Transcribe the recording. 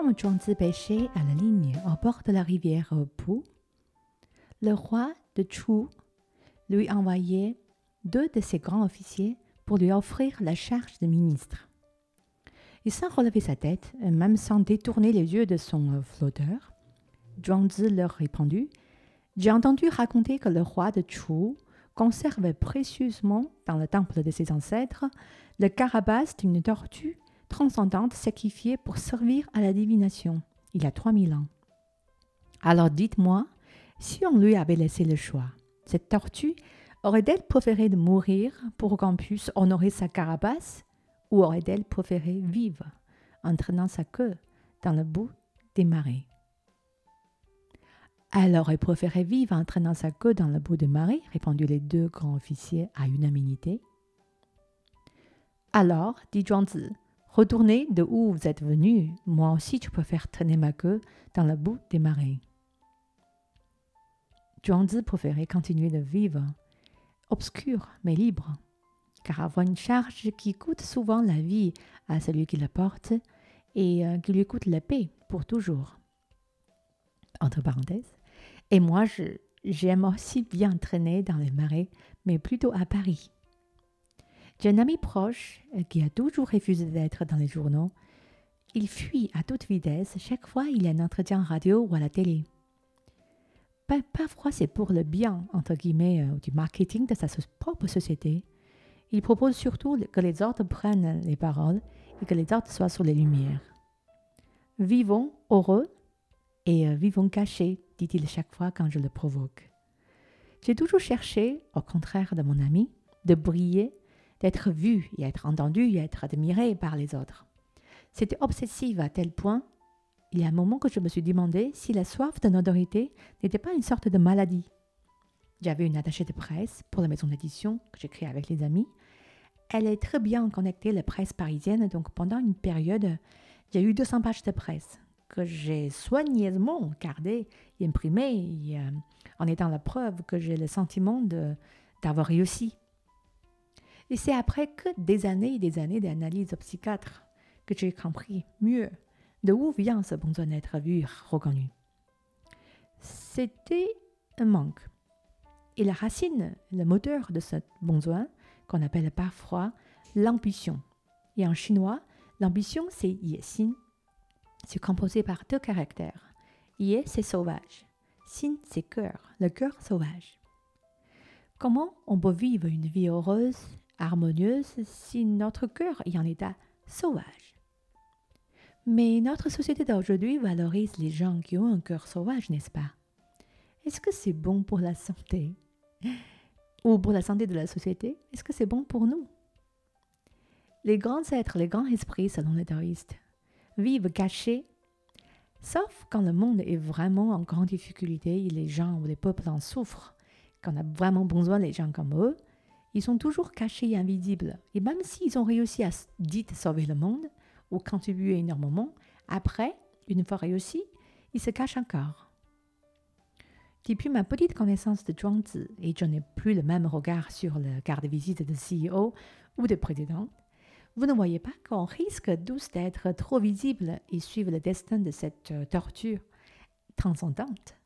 Comme Zhuangzi pêchait à la ligne au bord de la rivière Pu, le roi de Chu lui envoyait deux de ses grands officiers pour lui offrir la charge de ministre. Et sans relever sa tête, même sans détourner les yeux de son flotteur, Zhuangzi leur répondit J'ai entendu raconter que le roi de Chu conservait précieusement dans le temple de ses ancêtres le carapace d'une tortue transcendante sacrifiée pour servir à la divination il y a 3000 ans. Alors dites-moi, si on lui avait laissé le choix, cette tortue aurait-elle préféré de mourir pour qu'on puisse honorer sa carapace ou aurait-elle préféré vivre en traînant sa queue dans le bout des marais Elle aurait préféré vivre en traînant sa queue dans le bout des marais, répondirent les deux grands officiers à unanimité. Alors, dit Zhuangzi, retournez de où vous êtes venu, moi aussi je préfère traîner ma queue dans le bout des marais. Zhuangzi préférait continuer de vivre, obscur mais libre, car avoir une charge qui coûte souvent la vie à celui qui la porte et euh, qui lui coûte la paix pour toujours. Entre parenthèses. Et moi, j'aime aussi bien traîner dans les marais, mais plutôt à Paris. J'ai un ami proche euh, qui a toujours refusé d'être dans les journaux. Il fuit à toute vitesse chaque fois il y a un entretien radio ou à la télé. Parfois, c'est pour le bien, entre guillemets, euh, du marketing de sa propre société. Il propose surtout que les autres prennent les paroles et que les autres soient sur les lumières. Vivons heureux et euh, vivons cachés, dit-il chaque fois quand je le provoque. J'ai toujours cherché, au contraire de mon ami, de briller, d'être vu et être entendu et être admiré par les autres. C'était obsessif à tel point il y a un moment que je me suis demandé si la soif de notoriété n'était pas une sorte de maladie. J'avais une attachée de presse pour la maison d'édition que j'ai créée avec les amis. Elle est très bien connectée à la presse parisienne, donc pendant une période, j'ai eu 200 pages de presse que j'ai soigneusement gardées et imprimées euh, en étant la preuve que j'ai le sentiment d'avoir réussi. Et c'est après que des années et des années d'analyse psychiatre que j'ai compris mieux de où vient ce besoin d'être vu, reconnu C'était un manque. Et la racine, le moteur de ce besoin, qu'on appelle parfois l'ambition. Et en chinois, l'ambition, c'est xin. C'est composé par deux caractères. Ye, c'est sauvage. Xin, c'est cœur, le cœur sauvage. Comment on peut vivre une vie heureuse, harmonieuse, si notre cœur est en état sauvage. Mais notre société d'aujourd'hui valorise les gens qui ont un cœur sauvage, n'est-ce pas? Est-ce que c'est bon pour la santé? Ou pour la santé de la société Est-ce que c'est bon pour nous? Les grands êtres, les grands esprits, selon les taoïstes, vivent cachés, sauf quand le monde est vraiment en grande difficulté et les gens ou les peuples en souffrent, quand on a vraiment besoin des gens comme eux, ils sont toujours cachés et invisibles. Et même s'ils ont réussi à dites sauver le monde, ou contribuer énormément, après, une fois réussi, il se cache encore. Depuis ma petite connaissance de Zhuangzi, et je n'ai plus le même regard sur le carte de visite de CEO ou de président, vous ne voyez pas qu'on risque tous d'être trop visible et suivre le destin de cette euh, torture transcendante.